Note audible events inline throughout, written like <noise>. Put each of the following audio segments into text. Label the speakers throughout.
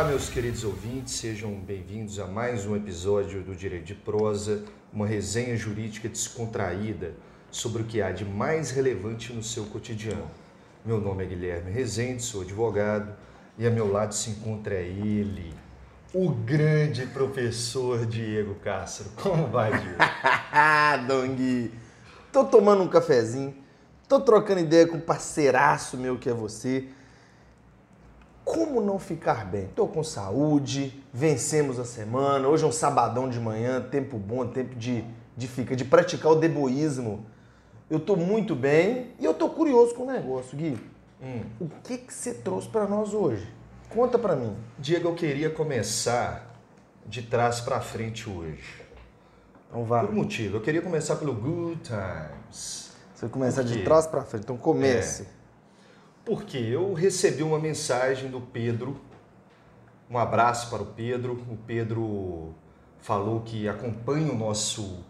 Speaker 1: Olá, meus queridos ouvintes, sejam bem-vindos a mais um episódio do Direito de Prosa, uma resenha jurídica descontraída sobre o que há de mais relevante no seu cotidiano. Meu nome é Guilherme Rezende, sou advogado e a meu lado se encontra ele, o grande professor Diego Castro. Como vai, Diego? <laughs>
Speaker 2: Dong, tô tomando um cafezinho, tô trocando ideia com um parceiraço meu que é você. Como não ficar bem? Tô com saúde, vencemos a semana, hoje é um sabadão de manhã, tempo bom, tempo de, de, ficar, de praticar o deboísmo. Eu tô muito bem e eu tô curioso com o negócio, Gui.
Speaker 1: Hum.
Speaker 2: O que que você trouxe para nós hoje? Conta para mim.
Speaker 1: Diego, eu queria começar de trás para frente hoje.
Speaker 2: Então vá.
Speaker 1: Por um motivo, eu queria começar pelo Good Times.
Speaker 2: Você começa
Speaker 1: Por quê?
Speaker 2: de trás para frente, então comece.
Speaker 1: Porque eu recebi uma mensagem do Pedro. Um abraço para o Pedro. O Pedro falou que acompanha o nosso,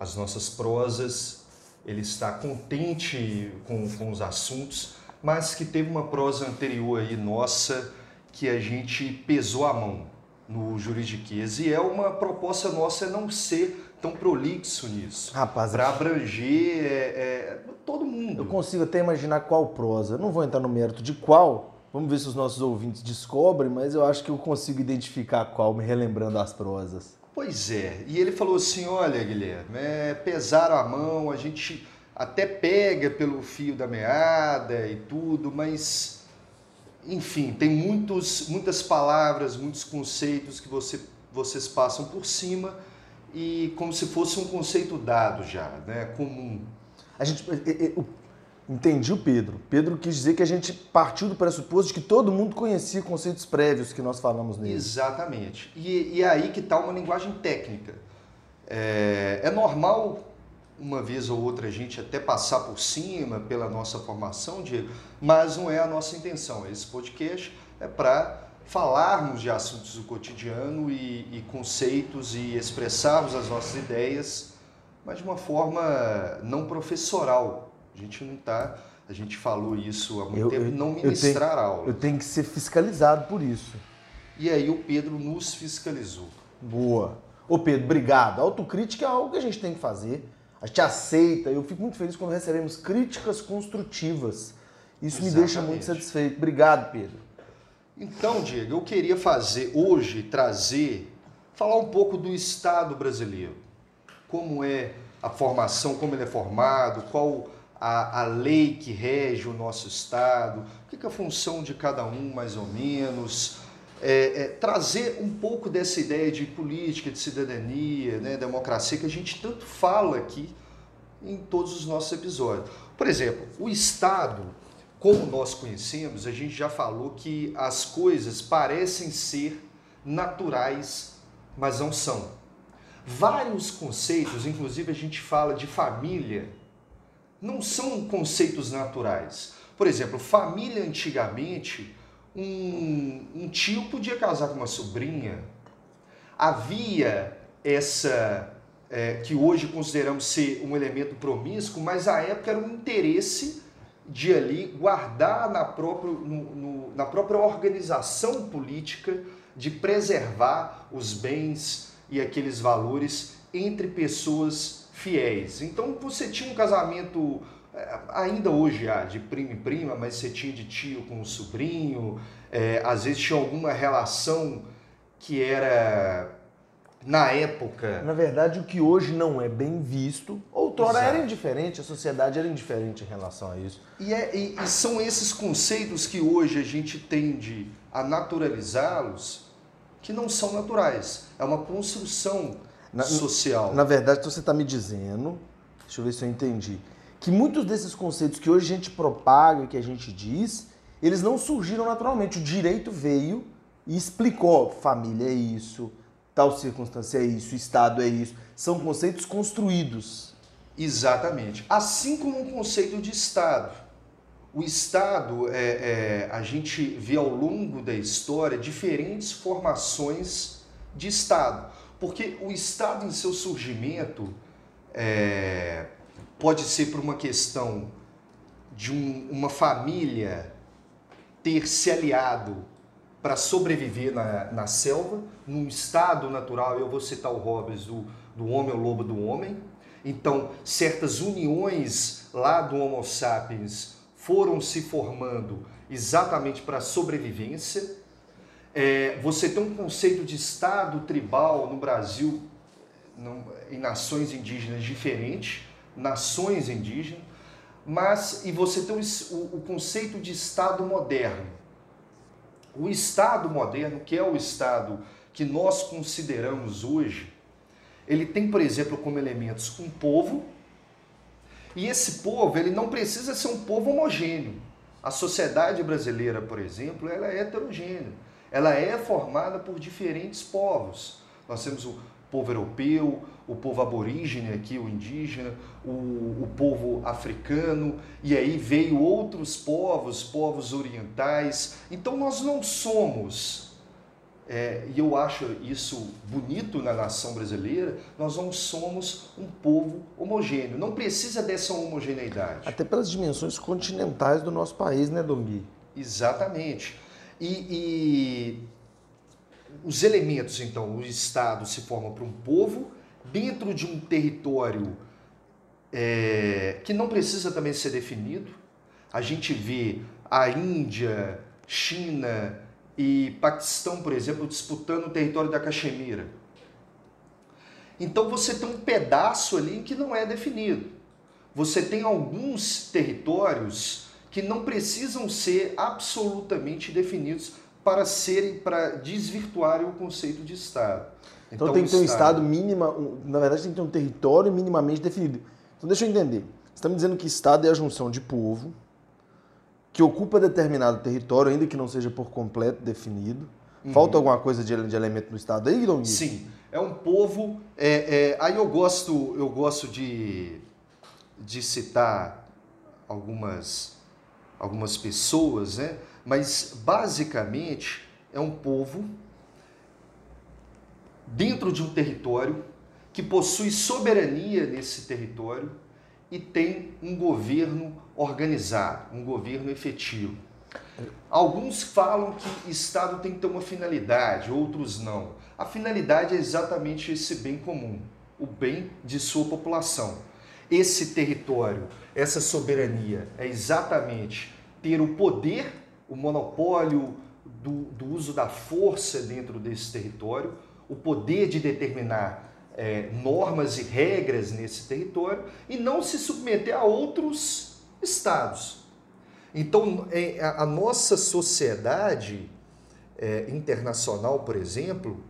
Speaker 1: as nossas prosas. Ele está contente com, com os assuntos, mas que teve uma prosa anterior aí nossa que a gente pesou a mão no juridiquês. E é uma proposta nossa não ser tão prolixo nisso.
Speaker 2: Rapaz,
Speaker 1: Para abranger é, é, todo mundo.
Speaker 2: eu consigo até imaginar qual prosa. Eu não vou entrar no mérito de qual. Vamos ver se os nossos ouvintes descobrem, mas eu acho que eu consigo identificar qual, me relembrando as prosas.
Speaker 1: Pois é, e ele falou assim: olha, Guilherme, é, pesaram a mão, a gente até pega pelo fio da meada e tudo, mas enfim, tem muitos, muitas palavras, muitos conceitos que você, vocês passam por cima e como se fosse um conceito dado já, né? Comum.
Speaker 2: A gente. e- e- o- Entendi o Pedro. Pedro quis dizer que a gente partiu do pressuposto de que todo mundo conhecia conceitos prévios que nós falamos nele.
Speaker 1: Exatamente. E, e é aí que está uma linguagem técnica. É, é normal, uma vez ou outra, a gente até passar por cima pela nossa formação, Diego, mas não é a nossa intenção. Esse podcast é para falarmos de assuntos do cotidiano e, e conceitos e expressarmos as nossas ideias, mas de uma forma não professoral. A gente não está. A gente falou isso há muito
Speaker 2: Eu-
Speaker 1: tempo,
Speaker 2: eu-
Speaker 1: não
Speaker 2: eu tenho-
Speaker 1: ministrar aula.
Speaker 2: Eu tenho que ser fiscalizado por isso.
Speaker 1: E aí o Pedro nos fiscalizou.
Speaker 2: Boa. Ô Pedro, obrigado. Autocrítica é algo que a gente tem que fazer. A gente aceita. Eu fico muito feliz quando recebemos críticas construtivas. Isso me deixa muito
Speaker 1: Exatamente.
Speaker 2: satisfeito. Obrigado, Pedro.
Speaker 1: Então, Diego, eu queria fazer hoje, trazer, falar um pouco do Estado brasileiro. Como é a formação, como ele é formado, qual a, a lei que rege o nosso Estado, o que é a função de cada um, mais ou menos. É, é, trazer um pouco dessa ideia de política, de cidadania, né, democracia, que a gente tanto fala aqui em todos os nossos episódios. Por exemplo, o Estado, como nós conhecemos, a gente já falou que as coisas parecem ser naturais, mas não são. Vários conceitos, inclusive a gente fala de família, não são conceitos naturais. Por exemplo, família antigamente, um, um tio podia casar com uma sobrinha. Havia essa é, que hoje consideramos ser um elemento promíscuo, mas à época era um interesse de ali guardar na, próprio, no- no- na própria organização política de preservar os bens e aqueles valores entre pessoas fiéis. Então você tinha um casamento, eh, ainda hoje há, de primo e prima, mas você tinha de tio com o sobrinho, eh, às vezes tinha alguma relação que era, na época,
Speaker 2: Na verdade, o que hoje não é bem visto, outrora
Speaker 1: Exato.
Speaker 2: era indiferente, a sociedade era indiferente em relação a isso.
Speaker 1: E, é- e- e são esses conceitos que hoje a gente tende a naturalizá-los que não são naturais. É uma construção
Speaker 2: Na-
Speaker 1: social.
Speaker 2: Na verdade, então você está me dizendo, deixa eu ver se eu entendi, que muitos desses conceitos que hoje a gente propaga, que a gente diz, eles não surgiram naturalmente. O direito veio e explicou: família é isso, tal circunstância é isso, Estado é isso. São conceitos construídos.
Speaker 1: Exatamente. Assim como um conceito de Estado. O Estado, é, é, a gente vê ao longo da história diferentes formações de Estado. Porque o Estado, em seu surgimento, é, pode ser por uma questão de um- uma família ter se aliado para sobreviver na, na selva, num estado natural, eu vou citar o Hobbes, do, do homem ao lobo do homem. Então, certas uniões lá do Homo sapiens foram se formando exatamente para a sobrevivência. É, você tem um conceito de Estado tribal no Brasil, no, em nações indígenas diferente, nações indígenas, mas e você tem o, o conceito de Estado moderno. O Estado moderno, que é o Estado que nós consideramos hoje, ele tem, por exemplo, como elementos um povo, e esse povo, ele não precisa ser um povo homogêneo. A sociedade brasileira, por exemplo, ela é heterogênea. Ela é formada por diferentes povos. Nós temos o povo europeu, o povo aborígene aqui, o indígena, o, o povo africano, e aí veio outros povos, povos orientais. Então nós não somos é, e eu acho isso bonito na nação brasileira, nós não somos um povo homogêneo. Não precisa dessa homogeneidade.
Speaker 2: Até pelas dimensões continentais do nosso país, né, Dongui?
Speaker 1: Exatamente. E, e os elementos, então, o Estado se forma para um povo dentro de um território é, que não precisa também ser definido. A gente vê a Índia, China, e Paquistão, por exemplo, disputando o território da Caxemira. Então você tem um pedaço ali que não é definido. Você tem alguns territórios que não precisam ser absolutamente definidos para serem para desvirtuarem o conceito de Estado.
Speaker 2: Então, então tem que ter um Estado mínima, na verdade tem que ter um território minimamente definido. Então deixa eu entender. Você está me dizendo que Estado é a junção de povo, que ocupa determinado território, ainda que não seja por completo definido. Uhum. Falta alguma coisa de, de, elemento no Estado aí, Guilherme?
Speaker 1: Sim, é um povo. É, é, aí eu gosto, eu gosto de, de citar algumas, algumas pessoas, né? mas basicamente é um povo dentro de um território que possui soberania nesse território e tem um governo organizado, um governo efetivo. Alguns falam que Estado tem que ter uma finalidade, outros não. A finalidade é exatamente esse bem comum, o bem de sua população. Esse território, essa soberania é exatamente ter o poder, o monopólio do, do uso da força dentro desse território, o poder de determinar é, normas e regras nesse território e não se submeter a outros estados. Então, é, a nossa sociedade é, internacional, por exemplo,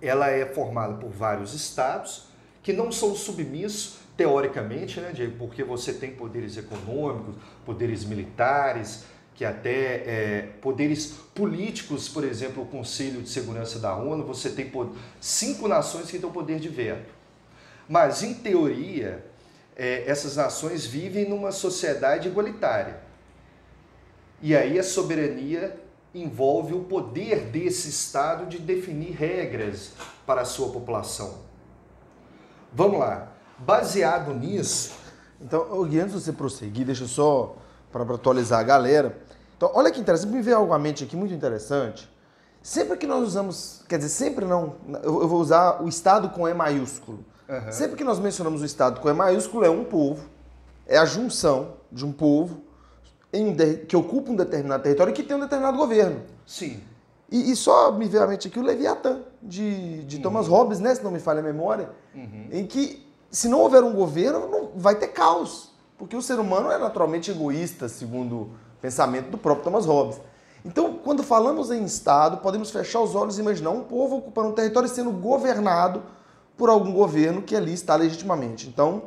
Speaker 1: ela é formada por vários estados que não são submissos teoricamente, né, Diego, porque você tem poderes econômicos, poderes militares, que até é, poderes políticos, por exemplo, o Conselho de Segurança da ONU, você tem cinco nações que têm o poder de veto. Mas, em teoria, é, essas nações vivem numa sociedade igualitária. E aí a soberania envolve o poder desse Estado de definir regras para a sua população. Vamos lá. Baseado nisso.
Speaker 2: Então, antes de você prosseguir, deixa eu só para atualizar a galera. Então, olha que interessante, me veio algo à mente aqui muito interessante. Sempre que nós usamos, quer dizer, sempre não, eu vou usar o Estado com E maiúsculo. Uhum. Sempre que nós mencionamos o Estado com E maiúsculo, é um povo, é a junção de um povo que ocupa um determinado território e que tem um determinado governo.
Speaker 1: Sim.
Speaker 2: E, e só me veio à mente aqui o Leviatã, de, de uhum. Thomas Hobbes, né, se não me falha a memória, uhum. em que se não houver um governo, não, vai ter caos. Porque o ser humano é naturalmente egoísta, segundo pensamento do próprio Thomas Hobbes. Então, quando falamos em Estado, podemos fechar os olhos e imaginar um povo ocupando um território sendo governado por algum governo que ali está legitimamente. Então,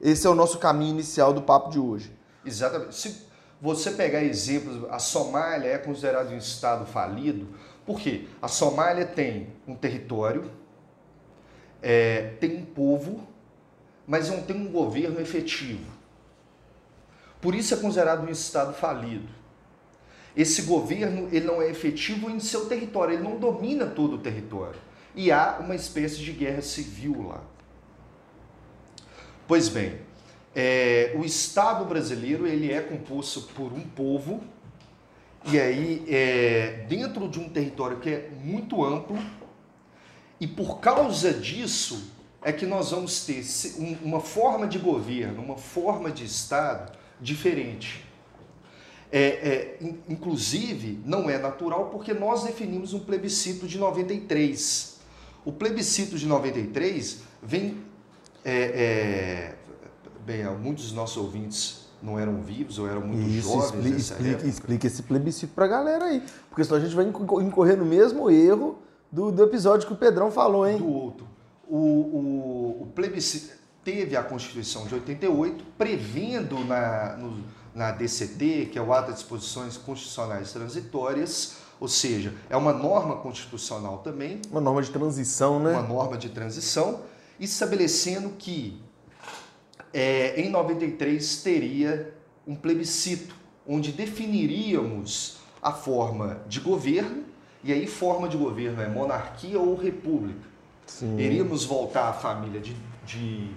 Speaker 2: esse é o nosso caminho inicial do papo de hoje.
Speaker 1: Exatamente. Se você pegar exemplos, a Somália é considerada um Estado falido, por quê? A Somália tem um território, é, tem um povo, mas não tem um governo efetivo. Por isso é considerado um Estado falido. Esse governo ele não é efetivo em seu território, ele não domina todo o território. E há uma espécie de guerra civil lá. Pois bem, é, o Estado brasileiro ele é composto por um povo E aí, é, dentro de um território que é muito amplo, e por causa disso é que nós vamos ter uma forma de governo, uma forma de Estado diferente. É, é, inclusive, não é natural porque nós definimos um plebiscito de 93. O plebiscito de 93 vem. É, é, bem, muitos dos nossos ouvintes não eram vivos ou eram muito Isso, jovens.
Speaker 2: Explica, explica, esse plebiscito para a galera aí. Porque senão a gente vai incorrer no mesmo erro do, do episódio que o Pedrão falou, hein?
Speaker 1: Do outro. O, o, o plebiscito teve a Constituição de 88, prevendo na, no, na DCT, que é o Ato de Disposições Constitucionais Transitórias, ou seja, é uma norma constitucional também.
Speaker 2: Uma norma de transição, né?
Speaker 1: Uma norma de transição, estabelecendo que é, em 93 teria um plebiscito, onde definiríamos a forma de governo, e aí forma de governo é monarquia ou república. Sim. Iríamos voltar à família de, de,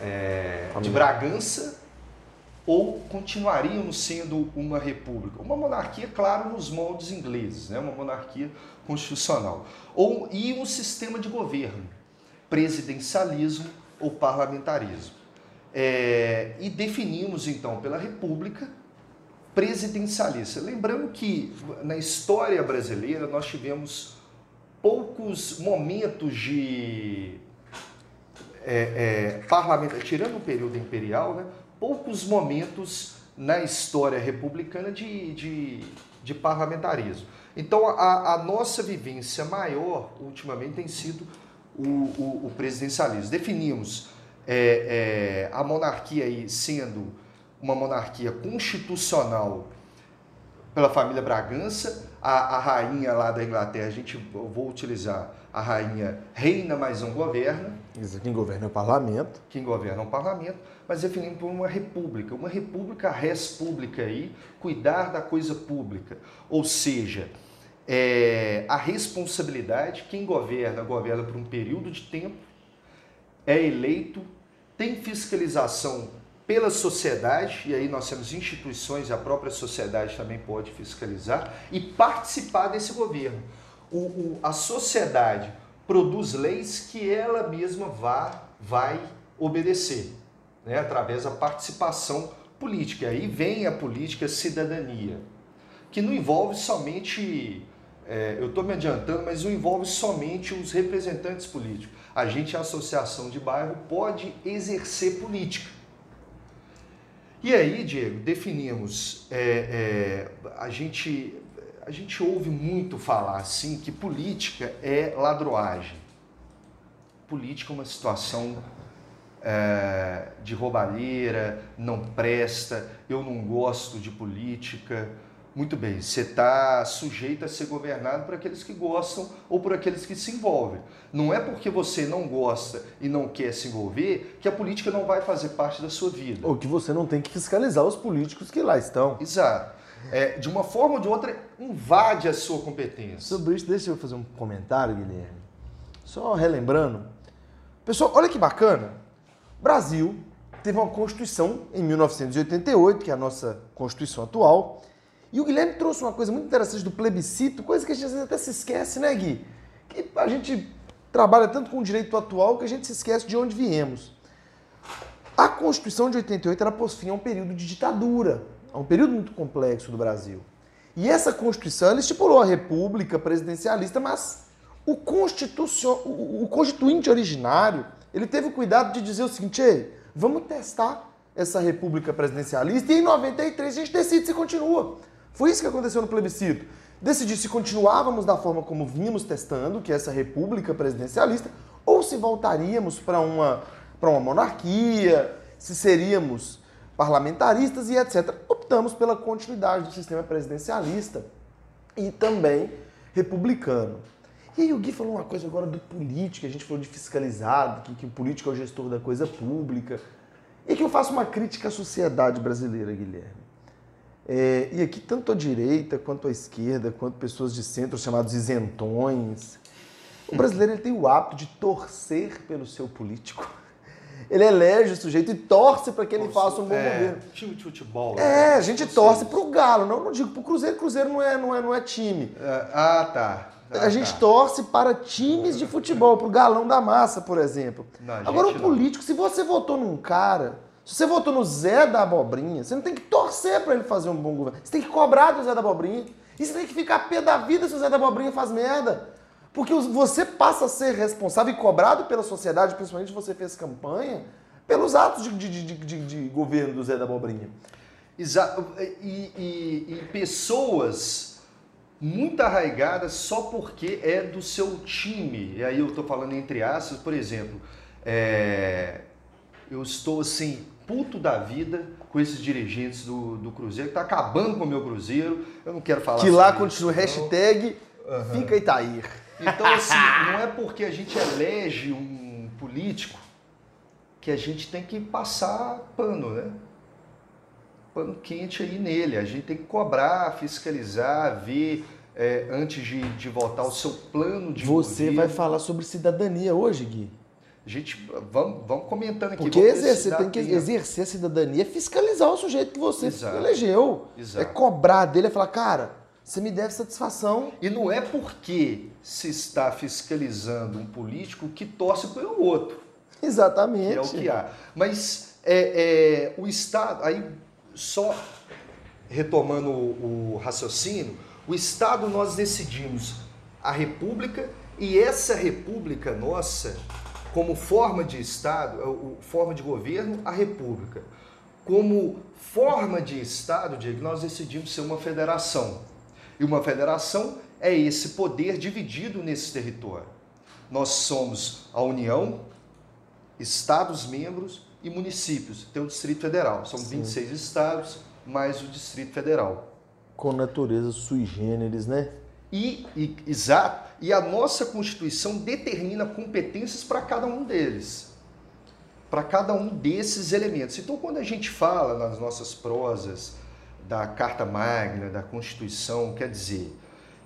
Speaker 1: é, de Bragança ou continuaríamos sendo uma república? Uma monarquia, claro, nos moldes ingleses, né? uma monarquia constitucional. Ou e um sistema de governo, presidencialismo ou parlamentarismo. É, e definimos então pela república presidencialista. Lembrando que na história brasileira nós tivemos poucos momentos de é, é, parlamentar, tirando o período imperial, né, poucos momentos na história republicana de, de, de parlamentarismo. Então, a, a, nossa vivência maior, ultimamente, tem sido o, o, o presidencialismo. Definimos é, é, a monarquia aí sendo uma monarquia constitucional pela família Bragança, a, a, rainha lá da Inglaterra, a gente eu vou utilizar a rainha reina, mas não governa.
Speaker 2: Isso, quem governa é o parlamento.
Speaker 1: Quem governa é o parlamento, mas definindo por uma república. Uma república res pública aí, cuidar da coisa pública. Ou seja, é, a responsabilidade, quem governa, governa por um período de tempo, é eleito, tem fiscalização pela sociedade, e aí nós temos instituições, a própria sociedade também pode fiscalizar, e participar desse governo. O, o, a sociedade produz leis que ela mesma vá, vai obedecer, né, através da participação política. Aí vem a política cidadania, que não envolve somente, é, eu estou me adiantando, mas não envolve somente os representantes políticos. A gente, a associação de bairro, pode exercer política e aí, Diego, definimos, é, é, a, gente, a gente ouve muito falar assim que política é ladroagem. Política é uma situação é, de roubalheira, não presta, eu não gosto de política. Muito bem, você está sujeito a ser governado por aqueles que gostam ou por aqueles que se envolvem. Não é porque você não gosta e não quer se envolver que a política não vai fazer parte da sua vida.
Speaker 2: Ou que você não tem que fiscalizar os políticos que lá estão.
Speaker 1: Exato. É, de uma forma ou de outra, invade a sua competência.
Speaker 2: Sobre isso, deixa eu fazer um comentário, Guilherme. Só relembrando. Pessoal, olha que bacana. Brasil teve uma Constituição em 1988, que é a nossa Constituição atual e o Guilherme trouxe uma coisa muito interessante do plebiscito, coisa que a gente até se esquece, né, Gui? Que a gente trabalha tanto com o direito atual que a gente se esquece de onde viemos. A Constituição de 88 era fim a um período de ditadura, a um período muito complexo do Brasil. E essa Constituição estipulou a república presidencialista, mas o, constitucion... o constituinte originário ele teve o cuidado de dizer o seguinte: Ei, vamos testar essa república presidencialista e em 93 a gente decide se continua. Foi isso que aconteceu no plebiscito. Decidir se continuávamos da forma como vínhamos testando, que é essa república presidencialista, ou se voltaríamos para uma, uma monarquia, se seríamos parlamentaristas e etc. Optamos pela continuidade do sistema presidencialista e também republicano. E aí o Gui falou uma coisa agora do político, a gente falou de fiscalizado, que, que o político é o gestor da coisa pública. E que eu faço uma crítica à sociedade brasileira, Guilherme. É, e aqui, tanto a direita quanto a esquerda, quanto pessoas de centro chamados isentões, o brasileiro ele tem o hábito de torcer pelo seu político. ele elege o sujeito e torce para que ele faça um bom
Speaker 1: é,
Speaker 2: governo.
Speaker 1: Time de futebol.
Speaker 2: É,
Speaker 1: né?
Speaker 2: a gente torce
Speaker 1: seja,
Speaker 2: pro Galo, não, não digo pro Cruzeiro, Cruzeiro não é, não é, não é time.
Speaker 1: é, Ah, tá. Ah,
Speaker 2: a gente
Speaker 1: tá.
Speaker 2: torce para times de futebol, pro galão da massa, por exemplo.
Speaker 1: Não,
Speaker 2: Agora, o
Speaker 1: não.
Speaker 2: político, se você votou num cara, se você votou no Zé da Abobrinha, você não tem que torcer para ele fazer um bom governo. Você tem que cobrar do Zé da Abobrinha. E você tem que ficar pé da vida se o Zé da Abobrinha faz merda. Porque você passa a ser responsável e cobrado pela sociedade, principalmente você fez campanha, pelos atos de, de- de- de- governo do Zé da Abobrinha.
Speaker 1: Exa e, e- e pessoas muito arraigadas só porque é do seu time. E aí eu tô falando entre aspas, por exemplo, é, eu estou assim, puto da vida com esses dirigentes do, do Cruzeiro, que tá acabando com o meu Cruzeiro. Eu não quero falar
Speaker 2: Que lá continua hashtag Fica Itair.
Speaker 1: Então, assim, <laughs> não é porque a gente elege um político que a gente tem que passar pano, né? Pano quente aí nele. A gente tem que cobrar, fiscalizar, ver é, antes de, de votar o seu plano de
Speaker 2: Você
Speaker 1: governo.
Speaker 2: vai falar sobre cidadania hoje, Gui.
Speaker 1: Gente, vamos, vamos comentando aqui.
Speaker 2: Porque exercer, tem que exercer a cidadania é fiscalizar o sujeito que você
Speaker 1: Exato.
Speaker 2: elegeu.
Speaker 1: Exato.
Speaker 2: É cobrar dele, é falar, cara, você me deve satisfação.
Speaker 1: E não é porque se está fiscalizando um político que torce pelo outro.
Speaker 2: Exatamente.
Speaker 1: que é o que há. Mas é, é, o Estado, aí só retomando o, o raciocínio, o Estado nós decidimos a República e essa República nossa, como forma de Estado, é, forma de governo, a República. Como forma de Estado, Diego, nós decidimos ser uma federação. E uma federação é esse poder dividido nesse território. Nós somos a União, estados membros e municípios. Tem o Distrito Federal. São 26 estados mais o Distrito Federal.
Speaker 2: Com natureza sui generis, né?
Speaker 1: E, e- exato, e a nossa Constituição determina competências para cada um deles. Para cada um desses elementos. Então, quando a gente fala nas nossas prosas da Carta Magna, da Constituição, quer dizer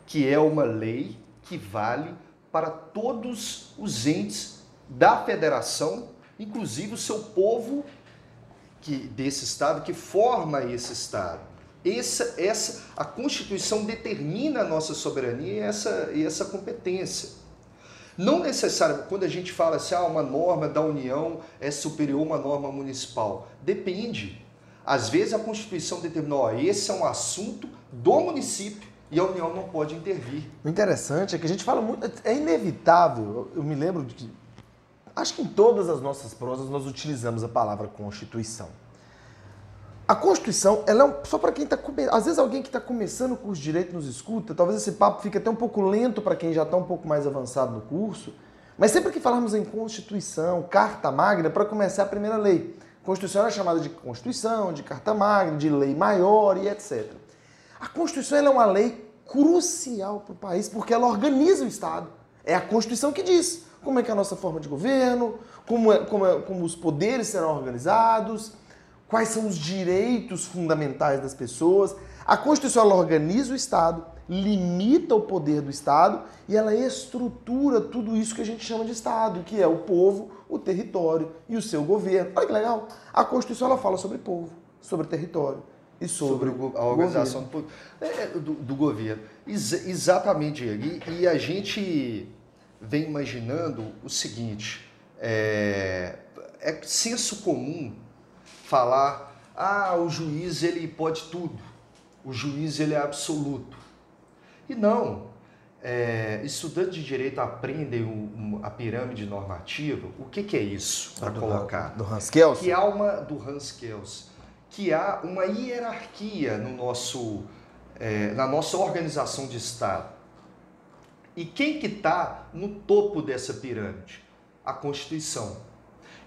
Speaker 1: que é uma lei que vale para todos os entes da federação, inclusive o seu povo que, desse Estado, que forma esse Estado. Essa, essa, a Constituição determina a nossa soberania e essa, e essa competência. Não necessariamente, quando a gente fala assim, ah, uma norma da União é superior a uma norma municipal. Depende. Às vezes a Constituição determina, ó, esse é um assunto do município e a União não pode intervir.
Speaker 2: O interessante é que a gente fala muito. É inevitável. Eu me lembro de que. Acho que em todas as nossas prosas nós utilizamos a palavra Constituição. A Constituição, ela é um, só para quem está começando. Às vezes alguém que está começando o curso de Direito nos escuta, talvez esse papo fique até um pouco lento para quem já está um pouco mais avançado no curso. Mas sempre que falarmos em Constituição, Carta Magna, para começar a primeira lei. Constituição é chamada de Constituição, de Carta Magna, de lei maior e etc. A Constituição é uma lei crucial para o país, porque ela organiza o Estado. É a Constituição que diz como é que é a nossa forma de governo, como, é, como, é- como os poderes serão organizados, quais são os direitos fundamentais das pessoas. A Constituição ela organiza o Estado, limita o poder do Estado e ela estrutura tudo isso que a gente chama de Estado, que é o povo, o território e o seu governo. Olha que legal. A Constituição ela fala sobre povo, sobre território e sobre,
Speaker 1: sobre a organização do, po- é, é, do, do governo. Ex- exatamente. E, e a gente vem imaginando o seguinte: é, é senso comum falar, ah, o juiz ele pode tudo, o juiz ele é absoluto. E não. É, estudantes de direito aprendem um- a pirâmide normativa. O que, que é isso para
Speaker 2: do,
Speaker 1: colocar?
Speaker 2: do Hans Kelsen.
Speaker 1: que há uma do Hans Kelsen, que há uma hierarquia no nosso, é, na nossa organização de Estado. E quem que está no topo dessa pirâmide? A Constituição.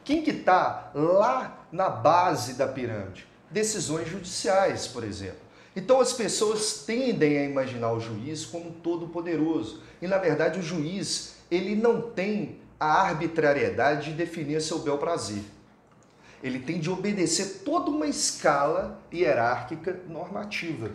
Speaker 1: Quem que está lá na base da pirâmide? Decisões judiciais, por exemplo. Então as pessoas tendem a imaginar o juiz como todo poderoso. E na verdade o juiz, ele não tem a arbitrariedade de definir seu bel prazer. Ele tem de obedecer toda uma escala hierárquica normativa.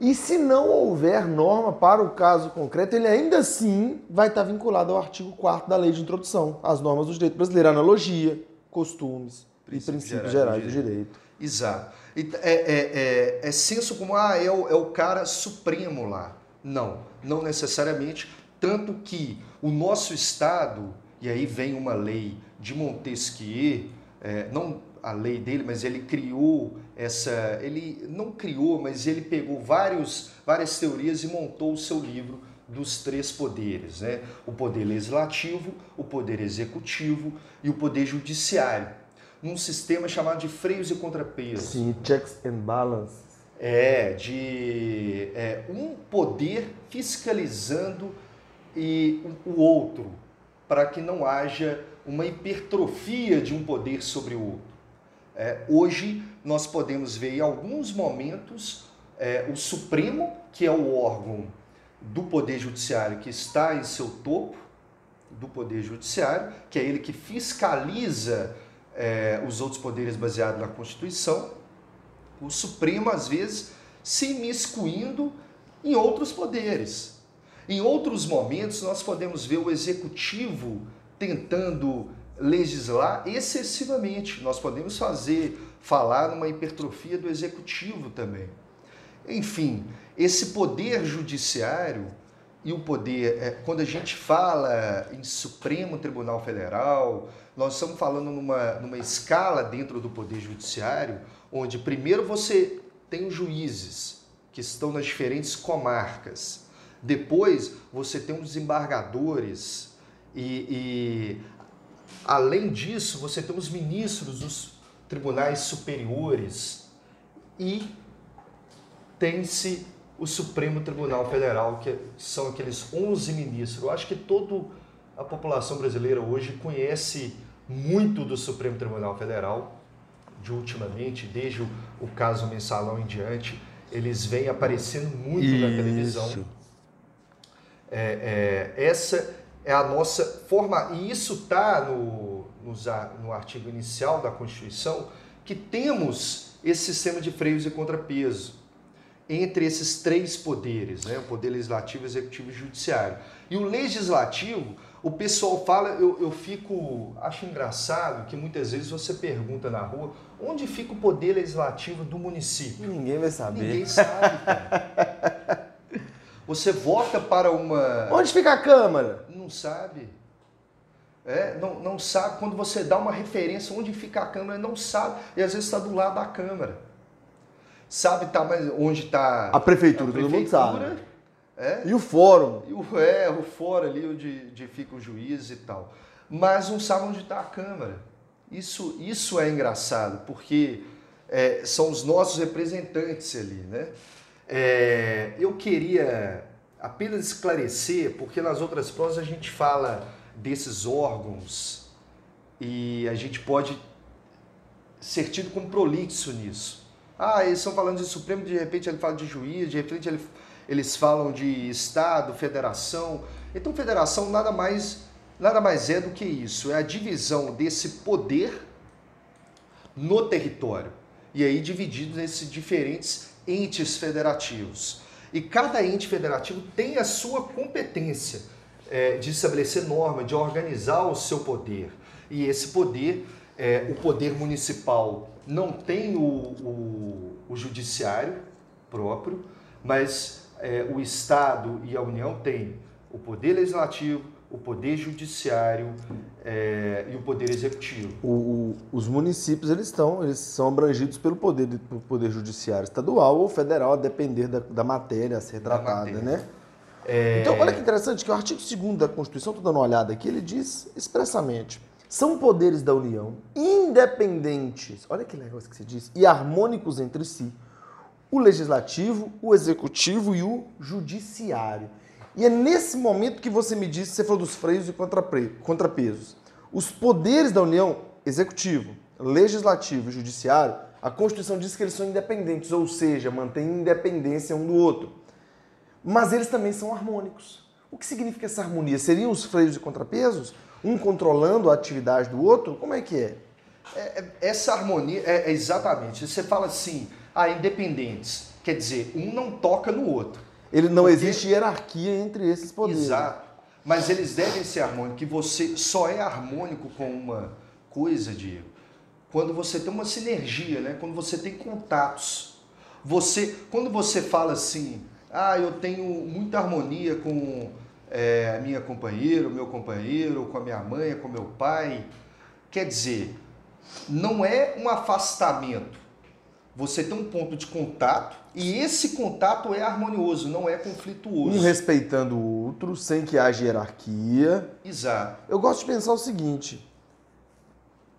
Speaker 2: E se não houver norma para o caso concreto, ele ainda assim vai estar vinculado ao artigo 4 da Lei de Introdução às normas do direito brasileiro, analogia, costumes
Speaker 1: Princípios
Speaker 2: e princípios
Speaker 1: gerais
Speaker 2: gerais
Speaker 1: do
Speaker 2: do direito.
Speaker 1: Exato. É, é, é, é senso como, ah, é o, é o cara supremo lá. Não, não necessariamente. Tanto que o nosso Estado, e aí vem uma lei de Montesquieu, é, não a lei dele, mas ele criou essa. Ele não criou, mas ele pegou vários, várias teorias e montou o seu livro dos três poderes, né? O poder legislativo, o poder executivo e o poder judiciário, num sistema chamado de freios e contrapesos.
Speaker 2: Sim, checks and balances.
Speaker 1: É, de é, um poder fiscalizando e o outro, para que não haja uma hipertrofia de um poder sobre o outro. É, hoje nós podemos ver em alguns momentos é, o Supremo, que é o órgão do Poder Judiciário que está em seu topo do Poder Judiciário, que é ele que fiscaliza é, os outros poderes baseados na Constituição, o Supremo, às vezes, se imiscuindo em outros poderes. Em outros momentos, nós podemos ver o Executivo tentando legislar excessivamente. Nós podemos fazer, falar numa hipertrofia do Executivo também. Enfim, esse poder judiciário e o poder, é, quando a gente fala em Supremo Tribunal Federal, nós estamos falando numa, numa escala dentro do poder judiciário, onde primeiro você tem os juízes que estão nas diferentes comarcas, depois você tem os desembargadores e, e além disso você tem os ministros dos tribunais superiores e tem-se o Supremo Tribunal Federal, que são aqueles 11 ministros. Eu acho que toda a população brasileira hoje conhece muito do Supremo Tribunal Federal, de ultimamente, desde o, caso mensalão em diante, eles vêm aparecendo muito na televisão.
Speaker 2: Isso.
Speaker 1: É, é, essa é a nossa forma, e isso está no, nos a- no artigo inicial da Constituição, que temos esse sistema de freios e contrapeso entre esses três poderes, né? o poder legislativo, executivo e judiciário. E o legislativo, o pessoal fala, eu, eu fico, acho engraçado que muitas vezes você pergunta na rua, onde fica o poder legislativo do município?
Speaker 2: Ninguém vai saber.
Speaker 1: Ninguém sabe, cara. <laughs> Você vota para uma...
Speaker 2: Onde fica a Câmara?
Speaker 1: Não sabe. É, não, não sabe. Quando você dá uma referência onde fica a Câmara, não sabe. E às vezes está do lado da Câmara. Sabe tá, mas onde está
Speaker 2: A prefeitura, todo mundo sabe.
Speaker 1: É,
Speaker 2: E o fórum?
Speaker 1: e o, é, o fora ali onde, onde fica o juiz e tal. Mas não sabe onde está a Câmara. Isso, isso é engraçado, porque é, são os nossos representantes ali, né? É, eu queria apenas esclarecer, porque nas outras provas a gente fala desses órgãos e a gente pode ser tido como prolixo nisso. Ah, eles estão falando de Supremo, de repente ele fala de juiz, de repente ele, eles falam de Estado, federação. Então, federação nada mais, nada mais é do que isso, é a divisão desse poder no território. E aí dividido nesses diferentes entes federativos. E cada ente federativo tem a sua competência é, de estabelecer norma, de organizar o seu poder. E esse poder, é, o poder municipal não tem o, o, o judiciário próprio, mas é, o Estado e a União têm o poder legislativo, o poder judiciário é, e o poder executivo.
Speaker 2: O- o- os municípios eles estão, eles são abrangidos pelo poder, de- pelo poder judiciário estadual ou federal, a depender da, da matéria a ser
Speaker 1: Da
Speaker 2: tratada, né?
Speaker 1: É,
Speaker 2: Então, olha que interessante que o artigo 2 da Constituição, estou dando uma olhada aqui, ele diz expressamente: são poderes da União independentes, olha que negócio que se diz, e harmônicos entre si, o legislativo, o executivo e o judiciário. E é nesse momento que você me disse, você falou dos freios e contrapesos. Os poderes da União, executivo, legislativo e judiciário, a Constituição diz que eles são independentes, ou seja, mantêm independência um do outro mas eles também são harmônicos. O que significa essa harmonia? Seriam os freios e contrapesos? Um controlando a atividade do outro? Como é que é?
Speaker 1: É, é, essa harmonia é, é exatamente. Você fala assim, ah, independentes. Quer dizer, um não toca no outro.
Speaker 2: Ele não
Speaker 1: Porque-
Speaker 2: existe hierarquia entre esses poderes.
Speaker 1: Exato. Mas eles devem ser harmônicos. Que você só é harmônico com uma, coisa, Diego, quando você tem uma sinergia, né? quando você tem contatos. Você, quando você fala assim, ah, eu tenho muita harmonia com é, a minha companheira, o meu companheiro, com a minha mãe, com meu pai, quer dizer, não é um afastamento. Você tem um ponto de contato e esse contato é harmonioso, não é conflituoso.
Speaker 2: Um respeitando o outro, sem que haja hierarquia.
Speaker 1: Exato.
Speaker 2: Eu gosto de pensar o seguinte.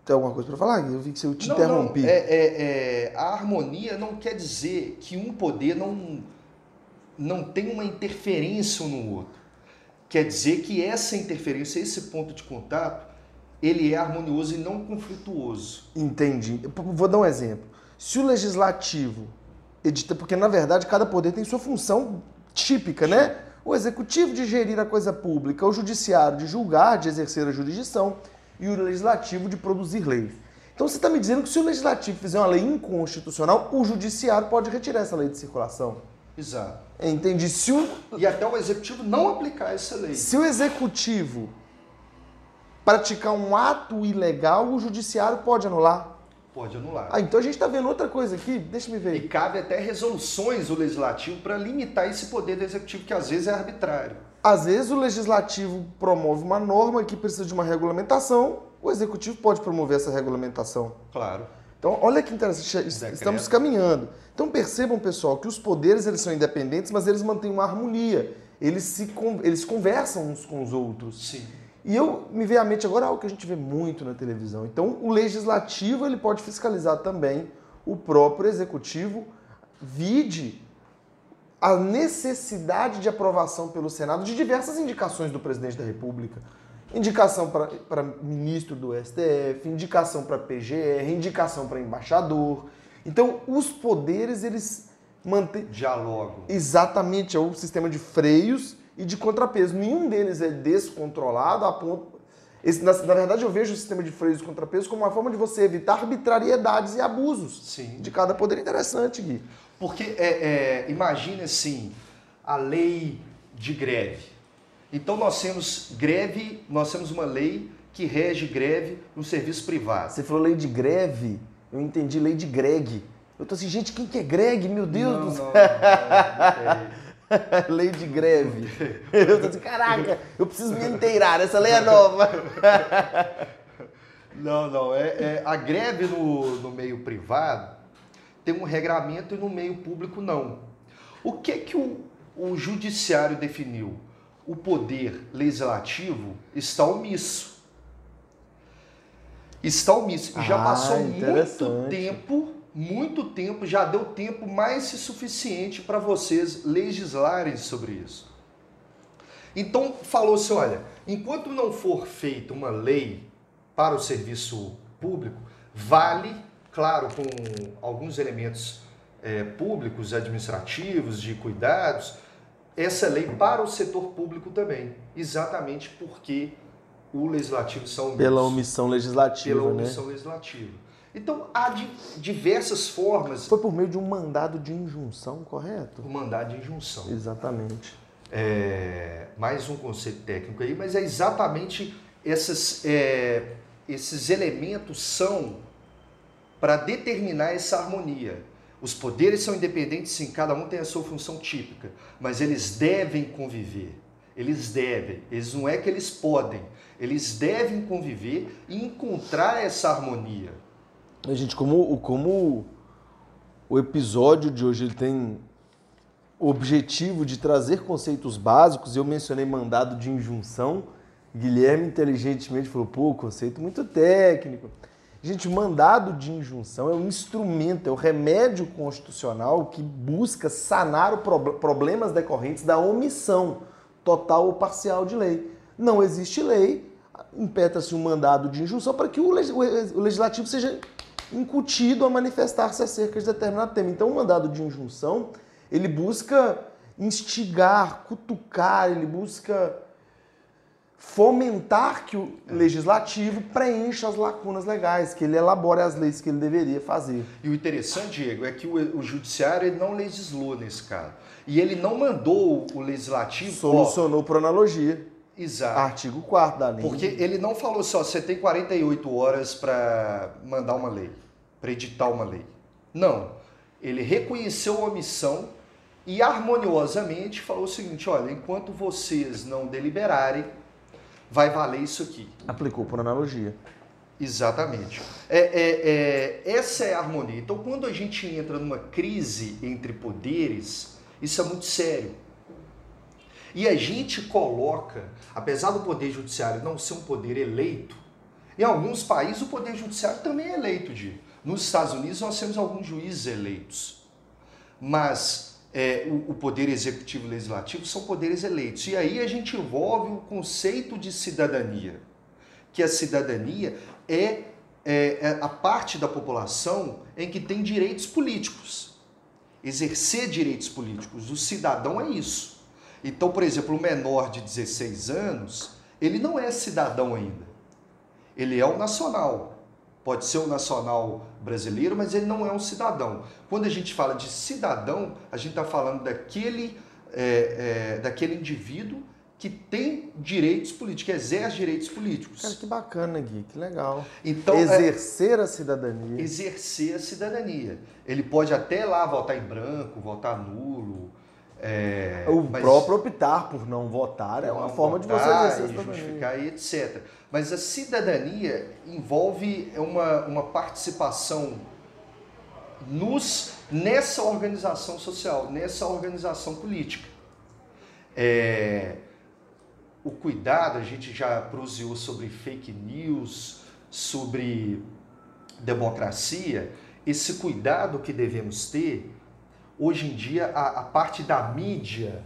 Speaker 2: Tem alguma coisa para falar? Eu vi que eu te
Speaker 1: não,
Speaker 2: interrompi.
Speaker 1: Não, é, é, é, a harmonia não quer dizer que um poder não, não tem uma interferência um no outro. Quer dizer que essa interferência, esse ponto de contato, ele é harmonioso e não conflituoso.
Speaker 2: Entendi. Vou dar um exemplo. Se o legislativo edita, porque na verdade cada poder tem sua função típica, né? O executivo de gerir a coisa pública, o judiciário de julgar, de exercer a jurisdição e o legislativo de produzir leis. Então você está me dizendo que se o legislativo fizer uma lei inconstitucional, o judiciário pode retirar essa lei de circulação.
Speaker 1: Exato.
Speaker 2: Entendi. Se o...
Speaker 1: E até o executivo não aplicar essa lei.
Speaker 2: Se o executivo praticar um ato ilegal, o judiciário pode anular.
Speaker 1: Pode anular.
Speaker 2: Ah, então a gente está vendo outra coisa aqui, deixa me ver.
Speaker 1: E cabe até resoluções o legislativo para limitar esse poder do executivo, que às vezes é arbitrário.
Speaker 2: Às vezes o legislativo promove uma norma que precisa de uma regulamentação, o executivo pode promover essa regulamentação.
Speaker 1: Claro.
Speaker 2: Então, olha que interessante, estamos caminhando. Então percebam, pessoal, que os poderes eles são independentes, mas eles mantêm uma harmonia. Eles se eles conversam uns com os outros.
Speaker 1: Sim.
Speaker 2: E eu me veio à mente agora algo que a gente vê muito na televisão. Então, o legislativo ele pode fiscalizar também o próprio executivo, vide a necessidade de aprovação pelo Senado de diversas indicações do presidente da República. Indicação para ministro do STF, indicação para PGR, indicação para embaixador. Então, os poderes, eles mantêm.
Speaker 1: Dialogam.
Speaker 2: Exatamente, é o sistema de freios e de contrapeso. Nenhum deles é descontrolado a ponto. Esse, na, na, verdade, eu vejo o sistema de freios e contrapeso como uma forma de você evitar arbitrariedades e abusos
Speaker 1: Sim.
Speaker 2: de cada poder. Interessante, Gui.
Speaker 1: Porque, é, é, imagine assim, a lei de greve. Então, nós temos greve, nós temos uma lei que rege greve no serviço privado.
Speaker 2: Você falou lei de greve, eu entendi lei de Greg. Eu tô assim, gente, quem que é Greg? Meu Deus
Speaker 1: não,
Speaker 2: do céu.
Speaker 1: Não, não, não, <laughs>
Speaker 2: lei de greve. Eu tô assim, caraca, eu preciso me inteirar, essa lei é nova. <laughs>
Speaker 1: Não, não. É, é, a greve no, no meio privado tem um regramento e no meio público não. O que que o, o judiciário definiu? O poder legislativo está omisso. Está omisso. Já
Speaker 2: Ah,
Speaker 1: passou muito tempo, muito tempo, já deu tempo mais que suficiente para vocês legislarem sobre isso. Então falou-se, olha, enquanto não for feita uma lei para o serviço público, vale, claro, com alguns elementos eh, públicos, administrativos, de cuidados, essa lei para o setor público também, exatamente porque o legislativo são
Speaker 2: Pela omissão legislativa,
Speaker 1: pela
Speaker 2: né?
Speaker 1: omissão legislativa. Então há di- diversas formas
Speaker 2: Foi por meio de um mandado de injunção, correto?
Speaker 1: o mandado de injunção.
Speaker 2: Exatamente.
Speaker 1: É, mais um conceito técnico aí, mas é exatamente essas, é, esses elementos são para determinar essa harmonia. Os poderes são independentes, sim, cada um tem a sua função típica, mas eles devem conviver. Eles devem, eles não é que eles podem, eles devem conviver e encontrar essa harmonia.
Speaker 2: A gente, como, como o episódio de hoje ele tem o objetivo de trazer conceitos básicos, eu mencionei mandado de injunção, Guilherme inteligentemente falou, pô, conceito muito técnico. Gente, mandado de injunção é um instrumento, é o remédio constitucional que busca sanar problemas decorrentes da omissão total ou parcial de lei. Não existe lei, impetra-se um mandado de injunção para que o legislativo seja incutido a manifestar-se acerca de determinado tema. Então, o mandado de injunção, ele busca instigar, cutucar, ele busca fomentar que o legislativo preencha as lacunas legais, que ele elabore as leis que ele deveria fazer.
Speaker 1: E o interessante, Diego, é que o, o judiciário ele não legislou nesse caso. E ele não mandou o legislativo. ó,
Speaker 2: Solucionou por analogia.
Speaker 1: Exato.
Speaker 2: Artigo 4 da lei.
Speaker 1: Porque ele não falou só, você tem 48 horas para mandar uma lei, para editar uma lei. Não. Ele reconheceu a omissão e harmoniosamente falou o seguinte: olha, enquanto vocês não deliberarem, vai valer isso aqui.
Speaker 2: Aplicou por analogia.
Speaker 1: Exatamente. É, é, é, essa é a harmonia. Então, quando a gente entra numa crise entre poderes, isso é muito sério. E a gente coloca, apesar do poder judiciário não ser um poder eleito, em alguns países o poder judiciário também é eleito, de. Nos Estados Unidos nós temos alguns juízes eleitos, mas é, o, o, poder executivo e legislativo são poderes eleitos. E aí a gente envolve o conceito de cidadania, que a cidadania é, é, é a parte da população em que tem direitos políticos. Exercer direitos políticos. O cidadão é isso. Então, por exemplo, o menor de 16 anos, ele não é cidadão ainda. Ele é um nacional. Pode ser um nacional brasileiro, mas ele não é um cidadão. Quando a gente fala de cidadão, a gente está falando daquele, é, é, daquele indivíduo que tem direitos políticos, que exerce direitos políticos.
Speaker 2: Cara, que bacana, Gui, que legal. Então, é exercer é, a cidadania.
Speaker 1: Exercer a cidadania. Ele pode até lá votar em branco, votar nulo,
Speaker 2: é, o próprio optar por não votar é uma forma de você exercer a cidadania.
Speaker 1: justificar e etc. Mas a cidadania envolve uma, uma participação nos, nessa organização social, nessa organização política. É, o cuidado, a gente já prosseguiu sobre fake news, sobre democracia, esse cuidado que devemos ter hoje em dia a, a parte da mídia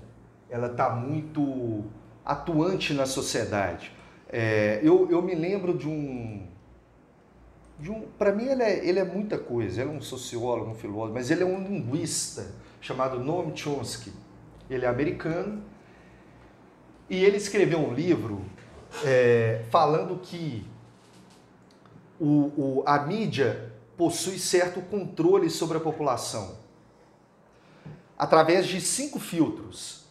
Speaker 1: ela está muito atuante na sociedade. É, eu, eu me lembro de um. De um Para mim, ele é, ele é muita coisa. Ele é um sociólogo, um filósofo, mas ele é um linguista chamado Noam Chomsky. Ele é americano e ele escreveu um livro é, falando que o, o, a mídia possui certo controle sobre a população através de cinco filtros.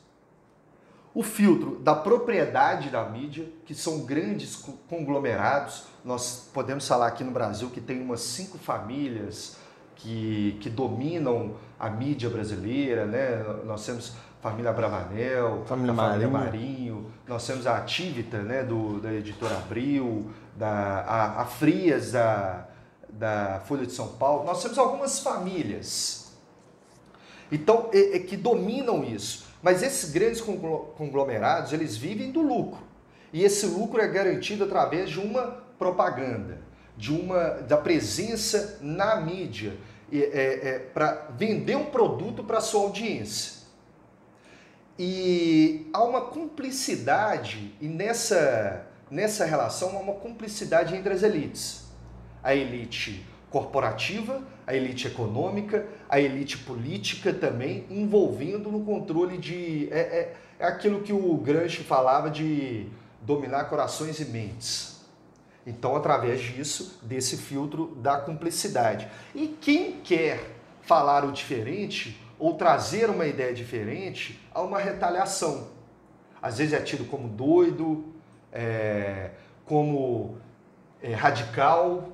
Speaker 1: O filtro da propriedade da mídia, que são grandes conglomerados. Nós podemos falar aqui no Brasil que tem umas cinco famílias que, que dominam a mídia brasileira, né? Nós temos família Bravanel,
Speaker 2: família,
Speaker 1: família Marinho. Nós temos a Ativita, né, do, da editora Abril, da, a, a Frias da, da Folha de São Paulo. Nós temos algumas famílias então, é, é que dominam isso. Mas esses grandes conglomerados, eles vivem do lucro. E esse lucro é garantido através de uma propaganda, de uma da presença na mídia, é, é, para vender um produto para sua audiência. E há uma cumplicidade, e nessa, nessa relação há uma cumplicidade entre as elites. A elite corporativa, a elite econômica, a elite política também, envolvendo no controle de. É, é, é aquilo que o Gramsci falava de dominar corações e mentes. Então, através disso, desse filtro da cumplicidade. E quem quer falar o diferente ou trazer uma ideia diferente, há uma retaliação. Às vezes é tido como doido, é, como é, radical,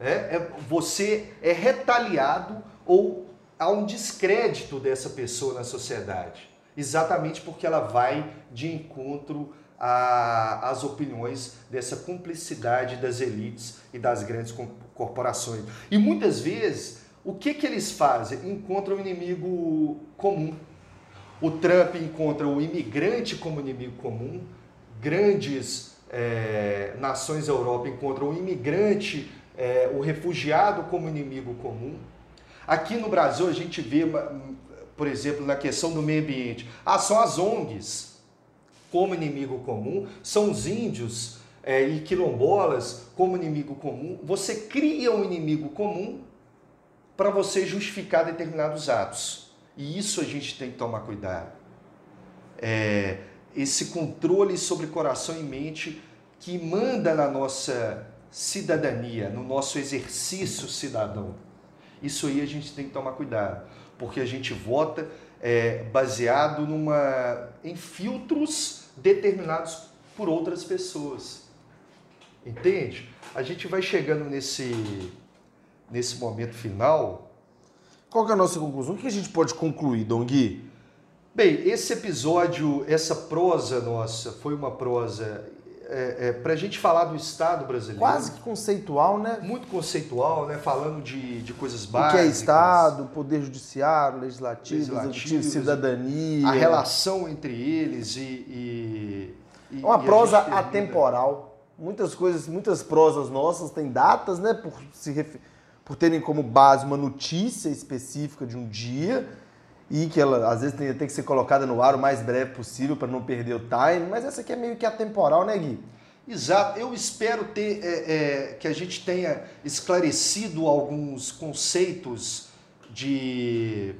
Speaker 1: é, é, você é retaliado ou há um descrédito dessa pessoa na sociedade, exatamente porque ela vai de encontro às opiniões dessa cumplicidade das elites e das grandes corporações. E muitas vezes, o que, que eles fazem? Encontram um inimigo comum. O Trump encontra o imigrante como inimigo comum, grandes é, nações da Europa encontram o imigrante é, o refugiado como inimigo comum. Aqui no Brasil a gente vê, por exemplo, na questão do meio ambiente, ah, são as ONGs como inimigo comum, são os índios é, e quilombolas como inimigo comum. Você cria um inimigo comum para você justificar determinados atos. E isso a gente tem que tomar cuidado. É, esse controle sobre coração e mente que manda na nossa cidadania, no nosso exercício cidadão. Isso aí a gente tem que tomar cuidado, porque a gente vota é, baseado numa, em filtros determinados por outras pessoas. Entende? A gente vai chegando nesse, nesse momento final.
Speaker 2: Qual é a nossa conclusão? O que a gente pode concluir, Dom Gui?
Speaker 1: Bem, esse episódio, essa prosa nossa, foi uma prosa é, é, para a gente falar do Estado brasileiro.
Speaker 2: Quase que conceitual, né?
Speaker 1: Muito conceitual, né? Falando de, de coisas
Speaker 2: O
Speaker 1: básicas.
Speaker 2: que é Estado, Poder Judiciário, Legislativo,
Speaker 1: Legislativo,
Speaker 2: Cidadania.
Speaker 1: A relação entre eles e. e, e
Speaker 2: É uma
Speaker 1: e
Speaker 2: prosa atemporal. Muitas coisas, muitas prosas nossas têm datas, né? Por, se por terem como base uma notícia específica de um dia e que ela às vezes tem, tem que ser colocada no ar o mais breve possível para não perder o time. Mas essa aqui é meio que atemporal, né, Gui?
Speaker 1: Exato. Eu espero ter é, é, que a gente tenha esclarecido alguns conceitos de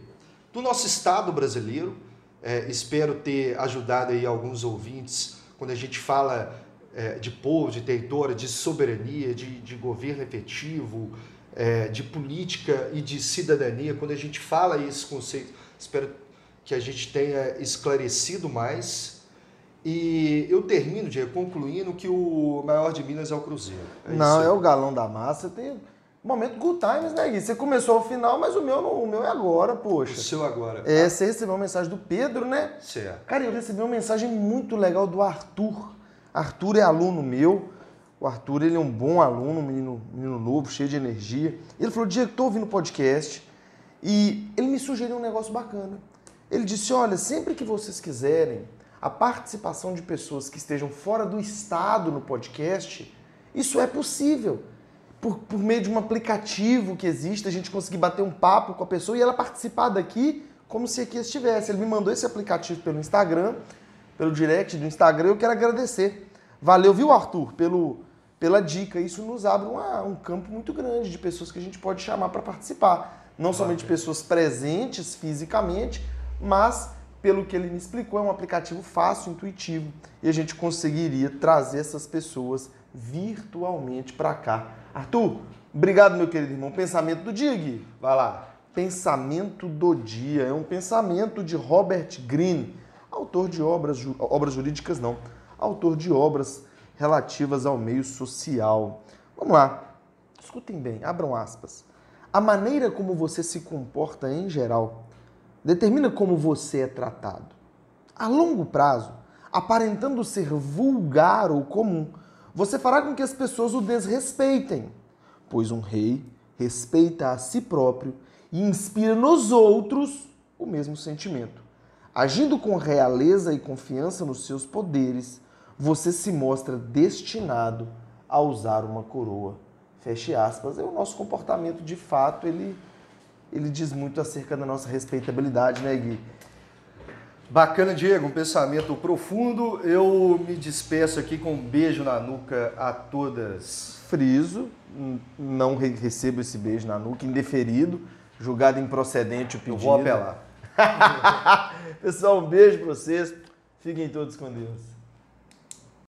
Speaker 1: do nosso Estado brasileiro. É, espero ter ajudado aí alguns ouvintes quando a gente fala é, de povo, de território, de soberania, de, de governo efetivo, é, de política e de cidadania. Quando a gente fala esse conceito, espero que a gente tenha esclarecido mais. E eu termino, Diego, concluindo que o maior de Minas é o Cruzeiro.
Speaker 2: não,
Speaker 1: isso
Speaker 2: é o galão da massa. Tem momento good times, né, Gui? Você começou ao final, mas o meu, não, o meu é agora,
Speaker 1: O
Speaker 2: poxa.
Speaker 1: seu agora.
Speaker 2: É, você recebeu uma mensagem do Pedro, né?
Speaker 1: Certo.
Speaker 2: Cara, eu recebi uma mensagem muito legal do Arthur. Arthur é aluno meu. O Arthur, ele é um bom aluno, um menino, menino novo, cheio de energia. Ele falou, Diego, tô ouvindo o podcast e ele me sugeriu um negócio bacana. Ele disse, olha, sempre que vocês quiserem a participação de pessoas que estejam fora do estado no podcast, isso é possível. Por, por meio de um aplicativo que existe, a gente conseguir bater um papo com a pessoa e ela participar daqui como se aqui estivesse. Ele me mandou esse aplicativo pelo Instagram, pelo direct do Instagram, eu quero agradecer. Valeu, viu, Arthur, pelo, pela dica. Isso nos abre uma- um campo muito grande de pessoas que a gente pode chamar para participar. Não somente pessoas presentes fisicamente, mas, pelo que ele me explicou, é um aplicativo fácil, intuitivo, e a gente conseguiria trazer essas pessoas virtualmente para cá. Arthur, obrigado, meu querido irmão. Pensamento do dia, Gui.
Speaker 1: Vai lá.
Speaker 2: Pensamento do dia. É um pensamento de Robert Greene, autor de obras, ju- obras jurídicas, não, autor de obras relativas ao meio social. Vamos lá. Escutem bem, abram aspas. A maneira como você se comporta em geral determina como você é tratado. A longo prazo, aparentando ser vulgar ou comum, você fará com que as pessoas o desrespeitem, pois um rei respeita a si próprio e inspira nos outros o mesmo sentimento. Agindo com realeza e confiança nos seus poderes, você se mostra destinado a usar uma coroa. Feche aspas. É o nosso comportamento, de fato, ele, ele diz muito acerca da nossa respeitabilidade, né, Gui?
Speaker 1: Bacana, Diego, um pensamento profundo. Eu me despeço aqui com um beijo na nuca a todas.
Speaker 2: Friso, não re- recebo esse beijo na nuca, indeferido, julgado improcedente o
Speaker 1: Eu
Speaker 2: pedido.
Speaker 1: vou apelar. <laughs>
Speaker 2: Pessoal, um beijo pra vocês. Fiquem todos com Deus.